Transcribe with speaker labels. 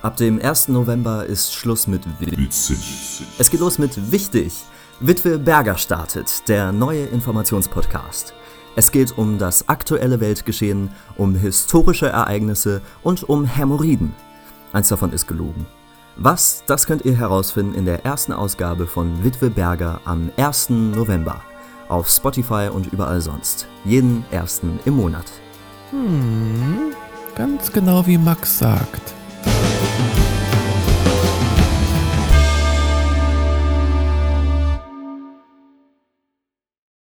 Speaker 1: Ab dem 1. November ist Schluss mit
Speaker 2: Witzig.
Speaker 1: Es geht los mit Wichtig. Witwe Berger startet, der neue Informationspodcast. Es geht um das aktuelle Weltgeschehen, um historische Ereignisse und um Hämorrhoiden. Eins davon ist gelogen. Was, das könnt ihr herausfinden in der ersten Ausgabe von Witwe Berger am 1. November. Auf Spotify und überall sonst. Jeden ersten im Monat.
Speaker 3: Hm, ganz genau wie Max sagt.